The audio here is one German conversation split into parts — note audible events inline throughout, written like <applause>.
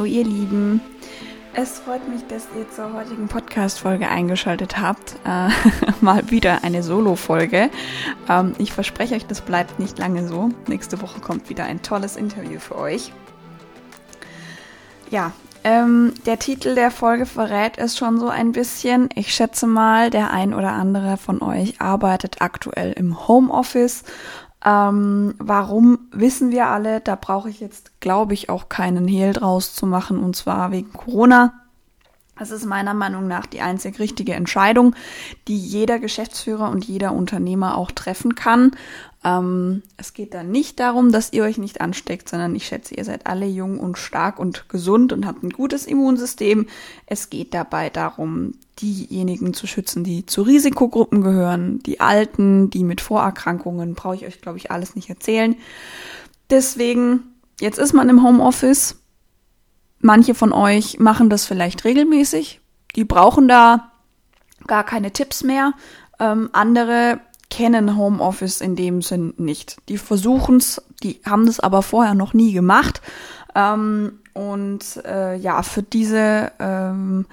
Hallo ihr Lieben. Es freut mich, dass ihr zur heutigen Podcast-Folge eingeschaltet habt. <laughs> Äh, mal wieder eine Solo-Folge. Ähm, ich verspreche euch, das bleibt nicht lange so. Nächste Woche kommt wieder ein tolles Interview für euch. Ja, ähm, der Titel der Folge verrät es schon so ein bisschen. Ich schätze mal, der ein oder andere von euch arbeitet aktuell im Homeoffice ähm, warum wissen wir alle? Da brauche ich jetzt, glaube ich, auch keinen Hehl draus zu machen, und zwar wegen Corona. Das ist meiner Meinung nach die einzig richtige Entscheidung, die jeder Geschäftsführer und jeder Unternehmer auch treffen kann. Ähm, es geht dann nicht darum, dass ihr euch nicht ansteckt, sondern ich schätze, ihr seid alle jung und stark und gesund und habt ein gutes Immunsystem. Es geht dabei darum, diejenigen zu schützen, die zu Risikogruppen gehören, die Alten, die mit Vorerkrankungen, brauche ich euch, glaube ich, alles nicht erzählen. Deswegen, jetzt ist man im Homeoffice. Manche von euch machen das vielleicht regelmäßig. Die brauchen da gar keine Tipps mehr. Ähm, andere kennen Homeoffice in dem Sinn nicht. Die versuchen es, die haben das aber vorher noch nie gemacht. Ähm, und äh, ja, für diese ähm,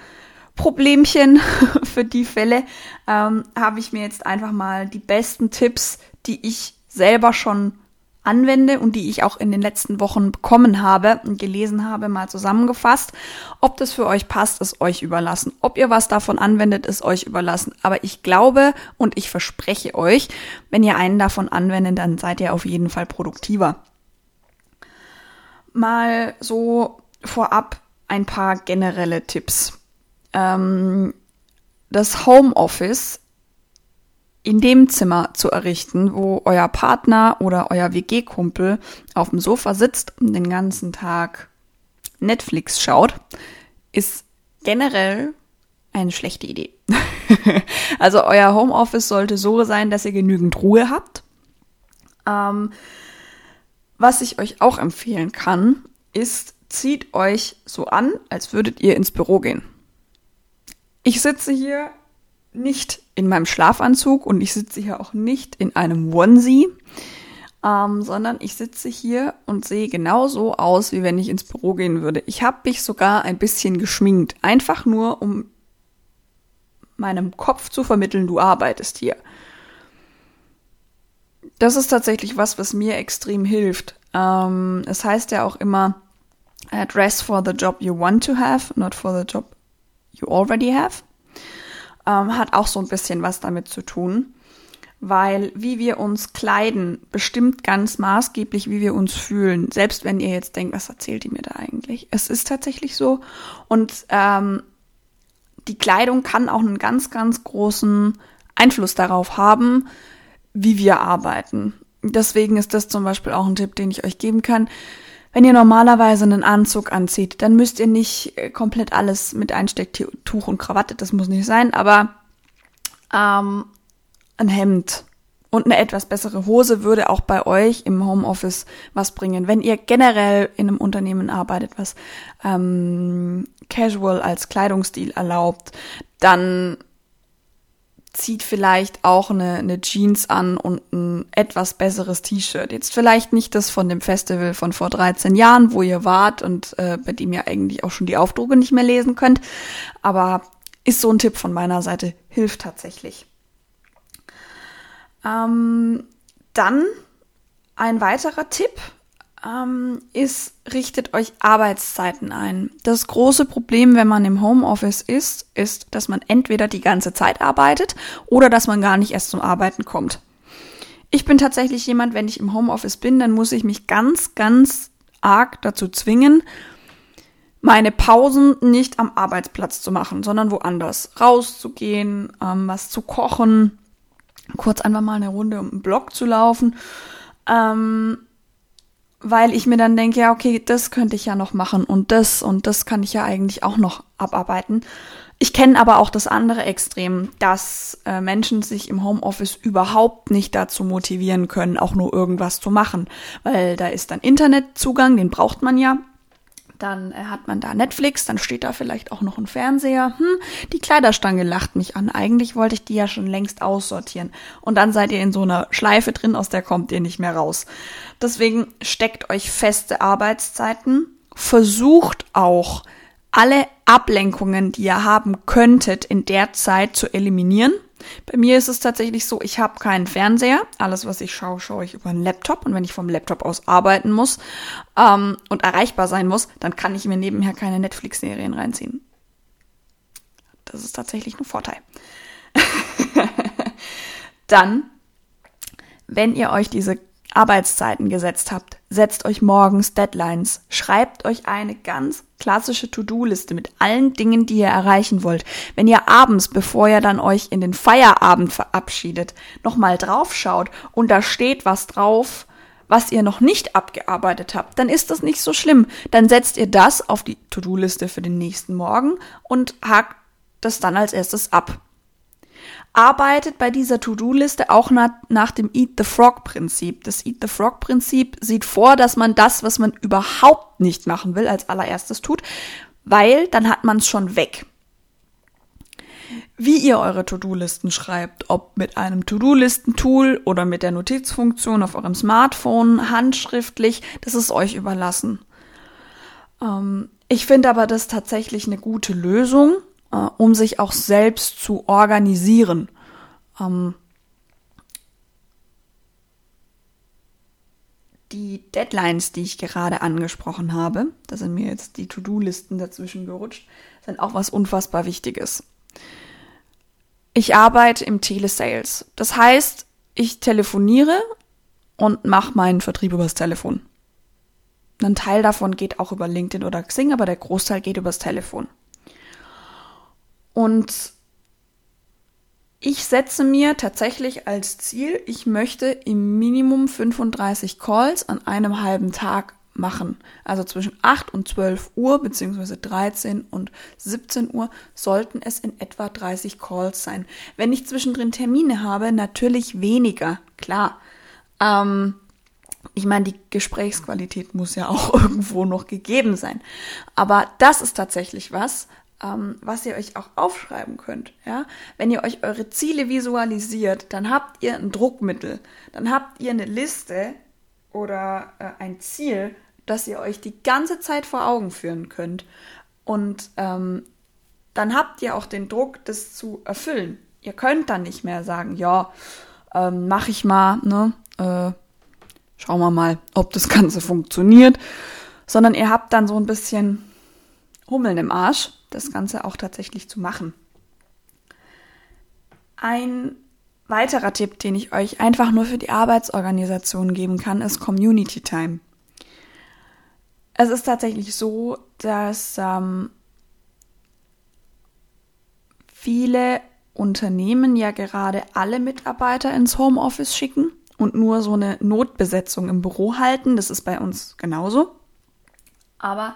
Problemchen, <laughs> für die Fälle, ähm, habe ich mir jetzt einfach mal die besten Tipps, die ich selber schon anwende und die ich auch in den letzten Wochen bekommen habe und gelesen habe, mal zusammengefasst. Ob das für euch passt, ist euch überlassen. Ob ihr was davon anwendet, ist euch überlassen. Aber ich glaube und ich verspreche euch, wenn ihr einen davon anwendet, dann seid ihr auf jeden Fall produktiver. Mal so vorab ein paar generelle Tipps. Ähm, das Homeoffice in dem Zimmer zu errichten, wo euer Partner oder euer WG-Kumpel auf dem Sofa sitzt und den ganzen Tag Netflix schaut, ist generell eine schlechte Idee. <laughs> also euer Homeoffice sollte so sein, dass ihr genügend Ruhe habt. Ähm, was ich euch auch empfehlen kann, ist, zieht euch so an, als würdet ihr ins Büro gehen. Ich sitze hier nicht in meinem Schlafanzug und ich sitze hier auch nicht in einem Onesie, ähm, sondern ich sitze hier und sehe genauso aus, wie wenn ich ins Büro gehen würde. Ich habe mich sogar ein bisschen geschminkt, einfach nur, um meinem Kopf zu vermitteln, du arbeitest hier. Das ist tatsächlich was, was mir extrem hilft. Ähm, es heißt ja auch immer, dress for the job you want to have, not for the job you already have ähm, hat auch so ein bisschen was damit zu tun, weil wie wir uns kleiden bestimmt ganz maßgeblich, wie wir uns fühlen. Selbst wenn ihr jetzt denkt, was erzählt die mir da eigentlich? Es ist tatsächlich so. Und ähm, die Kleidung kann auch einen ganz, ganz großen Einfluss darauf haben, wie wir arbeiten. Deswegen ist das zum Beispiel auch ein Tipp, den ich euch geben kann. Wenn ihr normalerweise einen Anzug anzieht, dann müsst ihr nicht äh, komplett alles mit Einstecktuch und Krawatte, das muss nicht sein, aber ähm, ein Hemd und eine etwas bessere Hose würde auch bei euch im Homeoffice was bringen. Wenn ihr generell in einem Unternehmen arbeitet, was ähm, Casual als Kleidungsstil erlaubt, dann zieht vielleicht auch eine, eine Jeans an und ein etwas besseres T-Shirt. Jetzt vielleicht nicht das von dem Festival von vor 13 Jahren, wo ihr wart und äh, bei dem ihr eigentlich auch schon die Aufdrucke nicht mehr lesen könnt, aber ist so ein Tipp von meiner Seite, hilft tatsächlich. Ähm, dann ein weiterer Tipp, ähm, ist, richtet euch Arbeitszeiten ein. Das große Problem, wenn man im Homeoffice ist, ist, dass man entweder die ganze Zeit arbeitet oder dass man gar nicht erst zum Arbeiten kommt. Ich bin tatsächlich jemand, wenn ich im Homeoffice bin, dann muss ich mich ganz, ganz arg dazu zwingen, meine Pausen nicht am Arbeitsplatz zu machen, sondern woanders. Rauszugehen, ähm, was zu kochen, kurz einfach mal eine Runde um den Block zu laufen. Ähm, weil ich mir dann denke, ja, okay, das könnte ich ja noch machen und das und das kann ich ja eigentlich auch noch abarbeiten. Ich kenne aber auch das andere Extrem, dass äh, Menschen sich im Homeoffice überhaupt nicht dazu motivieren können, auch nur irgendwas zu machen, weil da ist dann Internetzugang, den braucht man ja dann äh, hat man da Netflix, dann steht da vielleicht auch noch ein Fernseher. Hm, die Kleiderstange lacht mich an. Eigentlich wollte ich die ja schon längst aussortieren. Und dann seid ihr in so einer Schleife drin, aus der kommt ihr nicht mehr raus. Deswegen steckt euch feste Arbeitszeiten. versucht auch alle Ablenkungen, die ihr haben könntet, in der Zeit zu eliminieren. Bei mir ist es tatsächlich so, ich habe keinen Fernseher. Alles, was ich schaue, schaue ich über einen Laptop. Und wenn ich vom Laptop aus arbeiten muss ähm, und erreichbar sein muss, dann kann ich mir nebenher keine Netflix-Serien reinziehen. Das ist tatsächlich ein Vorteil. <laughs> dann, wenn ihr euch diese Arbeitszeiten gesetzt habt, setzt euch morgens Deadlines, schreibt euch eine ganz klassische To-Do-Liste mit allen Dingen, die ihr erreichen wollt. Wenn ihr abends, bevor ihr dann euch in den Feierabend verabschiedet, nochmal draufschaut und da steht was drauf, was ihr noch nicht abgearbeitet habt, dann ist das nicht so schlimm. Dann setzt ihr das auf die To-Do-Liste für den nächsten Morgen und hakt das dann als erstes ab arbeitet bei dieser To-Do-Liste auch nach, nach dem Eat the Frog-Prinzip. Das Eat the Frog-Prinzip sieht vor, dass man das, was man überhaupt nicht machen will, als allererstes tut, weil dann hat man es schon weg. Wie ihr eure To-Do-Listen schreibt, ob mit einem To-Do-Listen-Tool oder mit der Notizfunktion auf eurem Smartphone, handschriftlich, das ist euch überlassen. Ähm, ich finde aber das tatsächlich eine gute Lösung, äh, um sich auch selbst zu organisieren. Ähm, die Deadlines, die ich gerade angesprochen habe, da sind mir jetzt die To-Do-Listen dazwischen gerutscht, sind auch was unfassbar Wichtiges. Ich arbeite im Telesales. Das heißt, ich telefoniere und mache meinen Vertrieb übers Telefon. Ein Teil davon geht auch über LinkedIn oder Xing, aber der Großteil geht übers Telefon. Und ich setze mir tatsächlich als Ziel, ich möchte im Minimum 35 Calls an einem halben Tag machen. Also zwischen 8 und 12 Uhr beziehungsweise 13 und 17 Uhr sollten es in etwa 30 Calls sein. Wenn ich zwischendrin Termine habe, natürlich weniger, klar. Ähm, ich meine, die Gesprächsqualität muss ja auch <laughs> irgendwo noch gegeben sein. Aber das ist tatsächlich was, ähm, was ihr euch auch aufschreiben könnt. Ja? Wenn ihr euch eure Ziele visualisiert, dann habt ihr ein Druckmittel, dann habt ihr eine Liste oder äh, ein Ziel, das ihr euch die ganze Zeit vor Augen führen könnt. Und ähm, dann habt ihr auch den Druck, das zu erfüllen. Ihr könnt dann nicht mehr sagen, ja, ähm, mach ich mal, ne? Äh, schauen wir mal, ob das Ganze funktioniert. Sondern ihr habt dann so ein bisschen Hummeln im Arsch das Ganze auch tatsächlich zu machen. Ein weiterer Tipp, den ich euch einfach nur für die Arbeitsorganisation geben kann, ist Community Time. Es ist tatsächlich so, dass ähm, viele Unternehmen ja gerade alle Mitarbeiter ins Homeoffice schicken und nur so eine Notbesetzung im Büro halten. Das ist bei uns genauso. Aber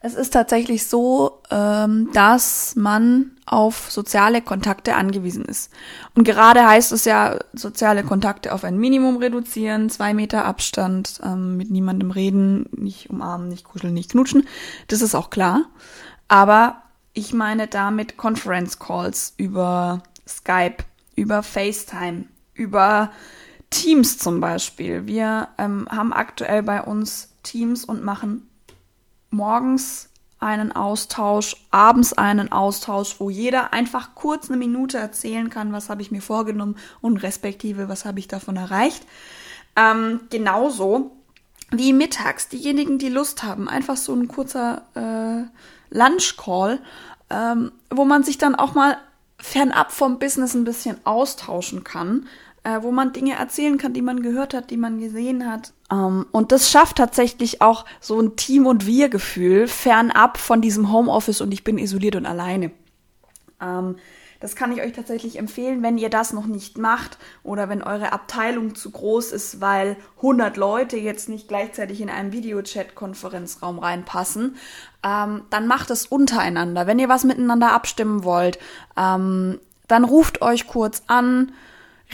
es ist tatsächlich so, ähm, dass man auf soziale Kontakte angewiesen ist. Und gerade heißt es ja, soziale Kontakte auf ein Minimum reduzieren, zwei Meter Abstand, ähm, mit niemandem reden, nicht umarmen, nicht kuscheln, nicht knutschen. Das ist auch klar. Aber ich meine damit Conference Calls über Skype, über FaceTime, über Teams zum Beispiel. Wir ähm, haben aktuell bei uns Teams und machen morgens einen Austausch, abends einen Austausch, wo jeder einfach kurz eine Minute erzählen kann, was habe ich mir vorgenommen und respektive, was habe ich davon erreicht. Ähm, genauso wie mittags, diejenigen, die Lust haben, einfach so ein kurzer äh, Lunch-Call, ähm, wo man sich dann auch mal fernab vom Business ein bisschen austauschen kann äh, wo man Dinge erzählen kann, die man gehört hat, die man gesehen hat. Ähm, und das schafft tatsächlich auch so ein Team- und Wir-Gefühl fernab von diesem Homeoffice und ich bin isoliert und alleine. Ähm, das kann ich euch tatsächlich empfehlen, wenn ihr das noch nicht macht oder wenn eure Abteilung zu groß ist, weil 100 Leute jetzt nicht gleichzeitig in einen Videochat-Konferenzraum reinpassen. Ähm, dann macht es untereinander. Wenn ihr was miteinander abstimmen wollt, ähm, dann ruft euch kurz an,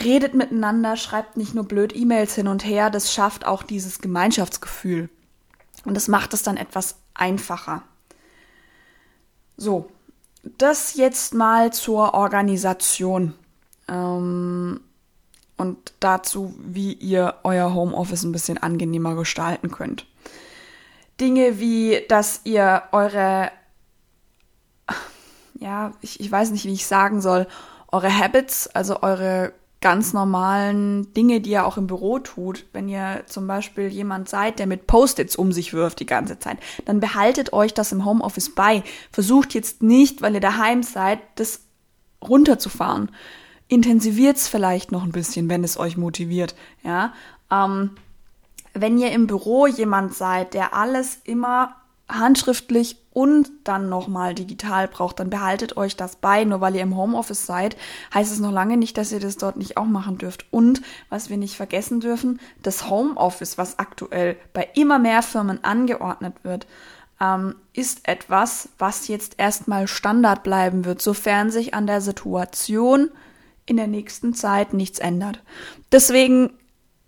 redet miteinander, schreibt nicht nur blöd E-Mails hin und her, das schafft auch dieses Gemeinschaftsgefühl. Und das macht es dann etwas einfacher. So, das jetzt mal zur Organisation ähm, und dazu, wie ihr euer Homeoffice ein bisschen angenehmer gestalten könnt. Dinge wie, dass ihr eure, ja, ich, ich weiß nicht, wie ich sagen soll, eure Habits, also eure ganz normalen Dinge, die ihr auch im Büro tut. Wenn ihr zum Beispiel jemand seid, der mit Post-its um sich wirft die ganze Zeit, dann behaltet euch das im Homeoffice bei. Versucht jetzt nicht, weil ihr daheim seid, das runterzufahren. Intensiviert es vielleicht noch ein bisschen, wenn es euch motiviert. Ja, ähm, wenn ihr im Büro jemand seid, der alles immer handschriftlich und dann nochmal digital braucht, dann behaltet euch das bei. Nur weil ihr im Homeoffice seid, heißt es noch lange nicht, dass ihr das dort nicht auch machen dürft. Und was wir nicht vergessen dürfen, das Homeoffice, was aktuell bei immer mehr Firmen angeordnet wird, ähm, ist etwas, was jetzt erstmal Standard bleiben wird, sofern sich an der Situation in der nächsten Zeit nichts ändert. Deswegen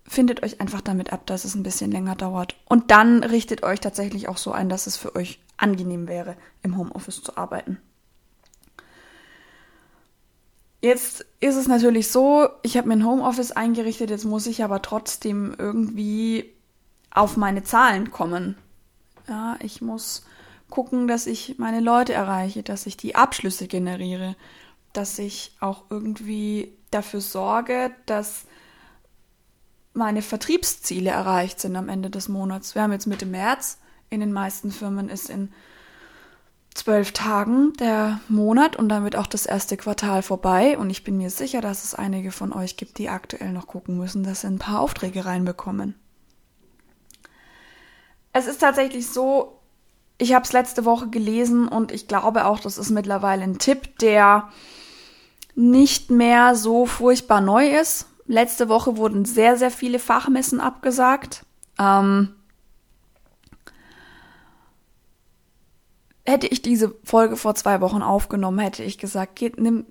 findet euch einfach damit ab, dass es ein bisschen länger dauert. Und dann richtet euch tatsächlich auch so ein, dass es für euch angenehm wäre, im Homeoffice zu arbeiten. Jetzt ist es natürlich so, ich habe mir ein Homeoffice eingerichtet, jetzt muss ich aber trotzdem irgendwie auf meine Zahlen kommen. Ja, ich muss gucken, dass ich meine Leute erreiche, dass ich die Abschlüsse generiere, dass ich auch irgendwie dafür sorge, dass meine Vertriebsziele erreicht sind am Ende des Monats. Wir haben jetzt Mitte März. In den meisten Firmen ist in zwölf Tagen der Monat und damit auch das erste Quartal vorbei. Und ich bin mir sicher, dass es einige von euch gibt, die aktuell noch gucken müssen, dass sie ein paar Aufträge reinbekommen. Es ist tatsächlich so, ich habe es letzte Woche gelesen und ich glaube auch, das ist mittlerweile ein Tipp, der nicht mehr so furchtbar neu ist. Letzte Woche wurden sehr, sehr viele Fachmessen abgesagt. Ähm, hätte ich diese Folge vor zwei Wochen aufgenommen, hätte ich gesagt, geht, nimm,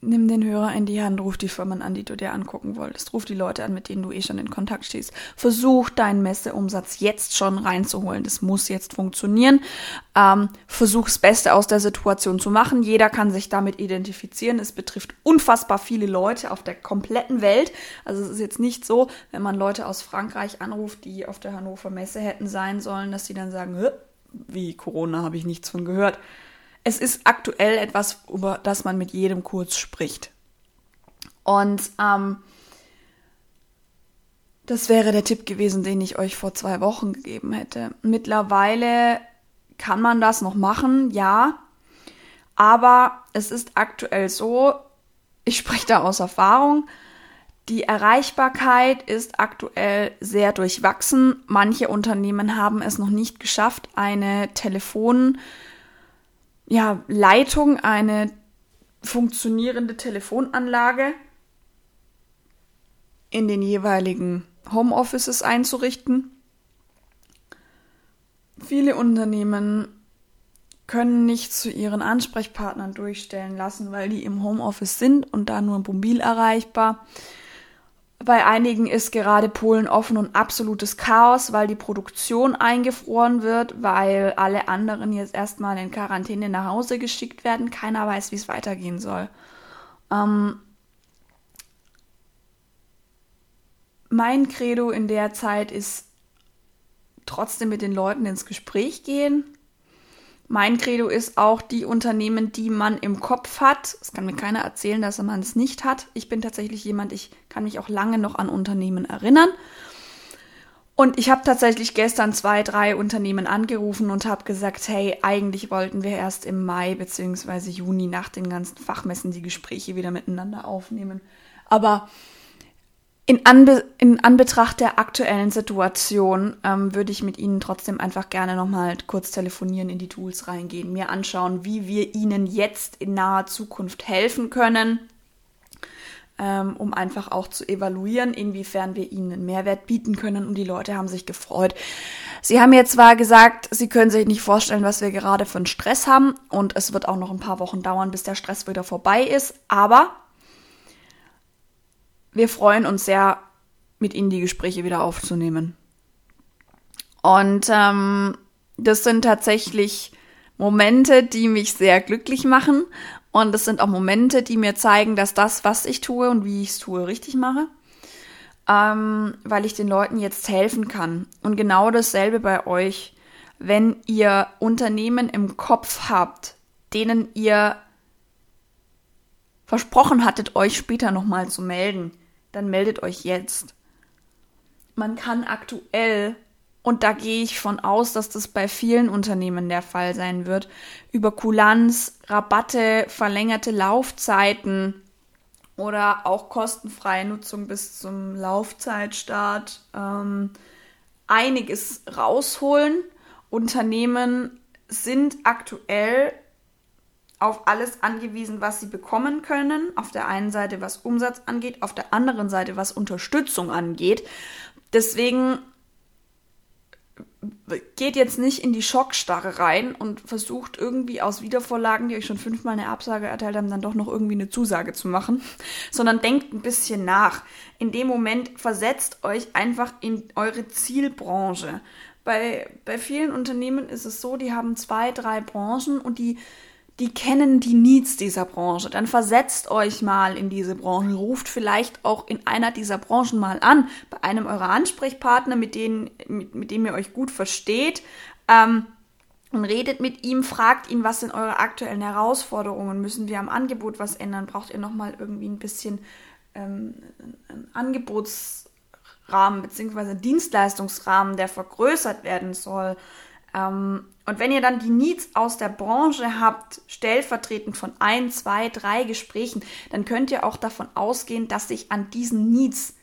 nimm den Hörer in die Hand, ruf die Firmen an, die du dir angucken wolltest. Ruf die Leute an, mit denen du eh schon in Kontakt stehst. Versuch deinen Messeumsatz jetzt schon reinzuholen. Das muss jetzt funktionieren. Ähm, versuch das Beste aus der Situation zu machen. Jeder kann sich damit identifizieren. Es betrifft unfassbar viele Leute auf der kompletten Welt. Also es ist jetzt nicht so, wenn man Leute aus Frankreich anruft, die auf der Hannover Messe hätten sein sollen, dass sie dann sagen, wie Corona habe ich nichts von gehört es ist aktuell etwas, über das man mit jedem kurz spricht. Und ähm, das wäre der Tipp gewesen, den ich euch vor zwei Wochen gegeben hätte. Mittlerweile kann man das noch machen, ja. Aber es ist aktuell so, ich spreche da aus Erfahrung, die Erreichbarkeit ist aktuell sehr durchwachsen. Manche Unternehmen haben es noch nicht geschafft, eine Telefon- ja, eine funktionierende Telefonanlage in den jeweiligen Homeoffices einzurichten. Viele Unternehmen können nicht zu ihren Ansprechpartnern durchstellen lassen, weil die im Homeoffice sind und da nur mobil erreichbar. Bei einigen ist gerade Polen offen und absolutes Chaos, weil die Produktion eingefroren wird, weil alle anderen jetzt erstmal in Quarantäne nach Hause geschickt werden. Keiner weiß, wie es weitergehen soll. Ähm mein Credo in der Zeit ist trotzdem mit den Leuten ins Gespräch gehen, mein Credo ist auch die Unternehmen, die man im Kopf hat. Es kann mir keiner erzählen, dass man es nicht hat. Ich bin tatsächlich jemand, ich kann mich auch lange noch an Unternehmen erinnern. Und ich habe tatsächlich gestern zwei, drei Unternehmen angerufen und habe gesagt, hey, eigentlich wollten wir erst im Mai bzw. Juni nach den ganzen Fachmessen die Gespräche wieder miteinander aufnehmen. Aber in, Anbe in Anbetracht der aktuellen Situation ähm, würde ich mit Ihnen trotzdem einfach gerne nochmal kurz telefonieren, in die Tools reingehen, mir anschauen, wie wir Ihnen jetzt in naher Zukunft helfen können, ähm, um einfach auch zu evaluieren, inwiefern wir Ihnen einen Mehrwert bieten können. Und die Leute haben sich gefreut. Sie haben jetzt zwar gesagt, Sie können sich nicht vorstellen, was wir gerade für einen Stress haben und es wird auch noch ein paar Wochen dauern, bis der Stress wieder vorbei ist, aber wir freuen uns sehr, mit Ihnen die Gespräche wieder aufzunehmen. Und ähm, das sind tatsächlich Momente, die mich sehr glücklich machen. Und das sind auch Momente, die mir zeigen, dass das, was ich tue und wie ich es tue, richtig mache. Ähm, weil ich den Leuten jetzt helfen kann. Und genau dasselbe bei euch. wenn ihr Unternehmen im Kopf habt, denen ihr versprochen hattet, euch später nochmal zu melden, dann meldet euch jetzt. Man kann aktuell, und da gehe ich von aus, dass das bei vielen Unternehmen der Fall sein wird, über Kulanz, Rabatte, verlängerte Laufzeiten oder auch kostenfreie Nutzung bis zum Laufzeitstart ähm, einiges rausholen. Unternehmen sind aktuell auf alles angewiesen, was sie bekommen können. Auf der einen Seite, was Umsatz angeht, auf der anderen Seite, was Unterstützung angeht. Deswegen geht jetzt nicht in die Schockstarre rein und versucht irgendwie aus Wiedervorlagen, die euch schon fünfmal eine Absage erteilt haben, dann doch noch irgendwie eine Zusage zu machen, <laughs> sondern denkt ein bisschen nach. In dem Moment versetzt euch einfach in eure Zielbranche. Bei, bei vielen Unternehmen ist es so, die haben zwei, drei Branchen und die die kennen die Needs dieser Branche. Dann versetzt euch mal in diese Branche, ruft vielleicht auch in einer dieser Branchen mal an, bei einem eurer Ansprechpartner, mit, denen, mit, mit dem ihr euch gut versteht. Ähm, und redet mit ihm, fragt ihn, was sind eure aktuellen Herausforderungen? Müssen wir am Angebot was ändern? Braucht ihr nochmal irgendwie ein bisschen ähm, einen Angebotsrahmen beziehungsweise Dienstleistungsrahmen, der vergrößert werden soll? Ähm, und wenn ihr dann die Needs aus der Branche habt, stellvertretend von ein, zwei, drei Gesprächen, dann könnt ihr auch davon ausgehen, dass sich an diesen Needs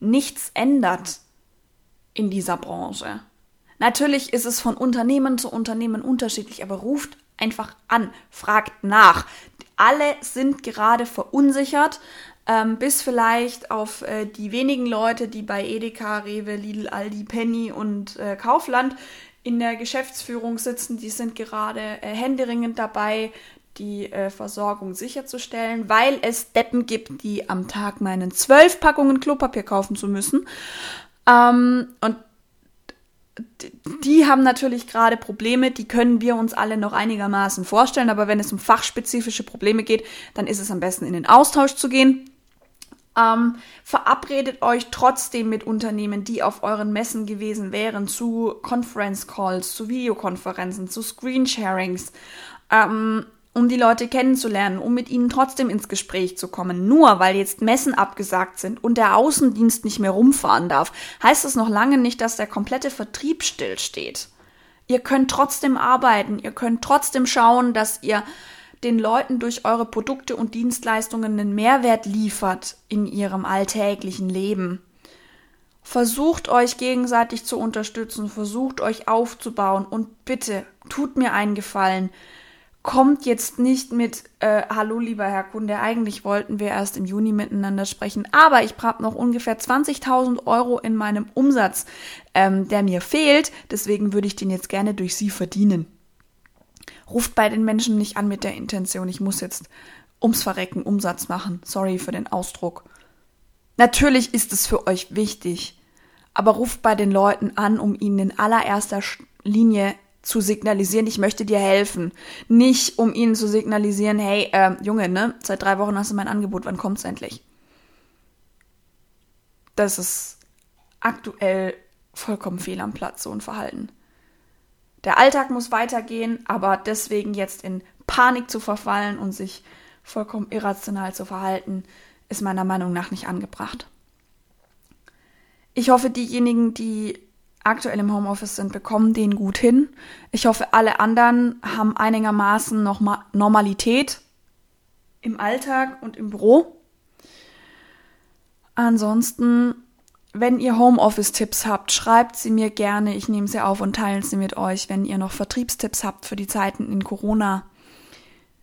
nichts ändert in dieser Branche. Natürlich ist es von Unternehmen zu Unternehmen unterschiedlich, aber ruft einfach an, fragt nach. Alle sind gerade verunsichert, ähm, bis vielleicht auf äh, die wenigen Leute, die bei Edeka, Rewe, Lidl, Aldi, Penny und äh, Kaufland in der Geschäftsführung sitzen, die sind gerade äh, händeringend dabei, die äh, Versorgung sicherzustellen, weil es Deppen gibt, die am Tag meinen zwölf Packungen Klopapier kaufen zu müssen. Ähm, und die haben natürlich gerade Probleme, die können wir uns alle noch einigermaßen vorstellen, aber wenn es um fachspezifische Probleme geht, dann ist es am besten in den Austausch zu gehen. Ähm, verabredet euch trotzdem mit Unternehmen, die auf euren Messen gewesen wären, zu Conference Calls, zu Videokonferenzen, zu Screensharings, ähm, um die Leute kennenzulernen, um mit ihnen trotzdem ins Gespräch zu kommen. Nur weil jetzt Messen abgesagt sind und der Außendienst nicht mehr rumfahren darf, heißt es noch lange nicht, dass der komplette Vertrieb stillsteht. Ihr könnt trotzdem arbeiten, ihr könnt trotzdem schauen, dass ihr den Leuten durch eure Produkte und Dienstleistungen einen Mehrwert liefert in ihrem alltäglichen Leben. Versucht euch gegenseitig zu unterstützen, versucht euch aufzubauen und bitte tut mir einen Gefallen. Kommt jetzt nicht mit, äh, hallo lieber Herr Kunde, eigentlich wollten wir erst im Juni miteinander sprechen, aber ich habe noch ungefähr 20.000 Euro in meinem Umsatz, ähm, der mir fehlt, deswegen würde ich den jetzt gerne durch Sie verdienen ruft bei den Menschen nicht an mit der Intention, ich muss jetzt ums Verrecken Umsatz machen. Sorry für den Ausdruck. Natürlich ist es für euch wichtig, aber ruft bei den Leuten an, um ihnen in allererster Linie zu signalisieren, ich möchte dir helfen. Nicht, um ihnen zu signalisieren, hey, äh, Junge, ne, seit drei Wochen hast du mein Angebot, wann kommt's endlich? Das ist aktuell vollkommen fehl am Platz, so ein Verhalten. Der Alltag muss weitergehen, aber deswegen jetzt in Panik zu verfallen und sich vollkommen irrational zu verhalten, ist meiner Meinung nach nicht angebracht. Ich hoffe, diejenigen, die aktuell im Homeoffice sind, bekommen den gut hin. Ich hoffe, alle anderen haben einigermaßen noch Normalität im Alltag und im Büro. Ansonsten wenn ihr Homeoffice-Tipps habt, schreibt sie mir gerne. Ich nehme sie auf und teile sie mit euch. Wenn ihr noch Vertriebstipps habt für die Zeiten in Corona,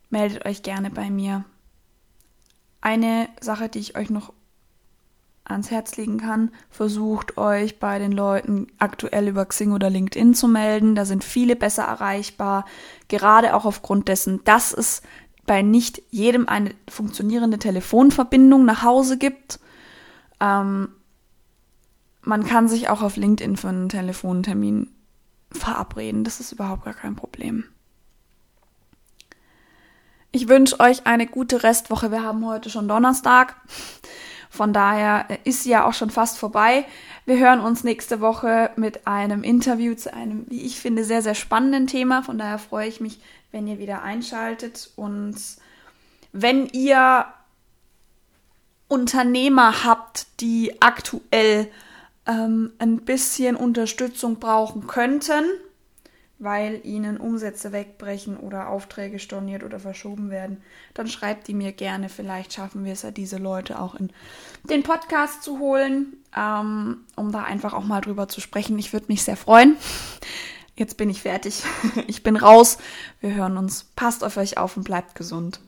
meldet euch gerne bei mir. Eine Sache, die ich euch noch ans Herz legen kann, versucht euch bei den Leuten aktuell über Xing oder LinkedIn zu melden. Da sind viele besser erreichbar, gerade auch aufgrund dessen, dass es bei nicht jedem eine funktionierende Telefonverbindung nach Hause gibt. Ähm, man kann sich auch auf LinkedIn für einen Telefontermin verabreden. Das ist überhaupt gar kein Problem. Ich wünsche euch eine gute Restwoche. Wir haben heute schon Donnerstag. Von daher ist sie ja auch schon fast vorbei. Wir hören uns nächste Woche mit einem Interview zu einem, wie ich finde, sehr, sehr spannenden Thema. Von daher freue ich mich, wenn ihr wieder einschaltet. Und wenn ihr Unternehmer habt, die aktuell ähm, ein bisschen Unterstützung brauchen könnten, weil ihnen Umsätze wegbrechen oder Aufträge storniert oder verschoben werden, dann schreibt die mir gerne. Vielleicht schaffen wir es ja, diese Leute auch in den Podcast zu holen, ähm, um da einfach auch mal drüber zu sprechen. Ich würde mich sehr freuen. Jetzt bin ich fertig. <laughs> Ich bin raus. Wir hören uns. Passt auf euch auf und bleibt gesund.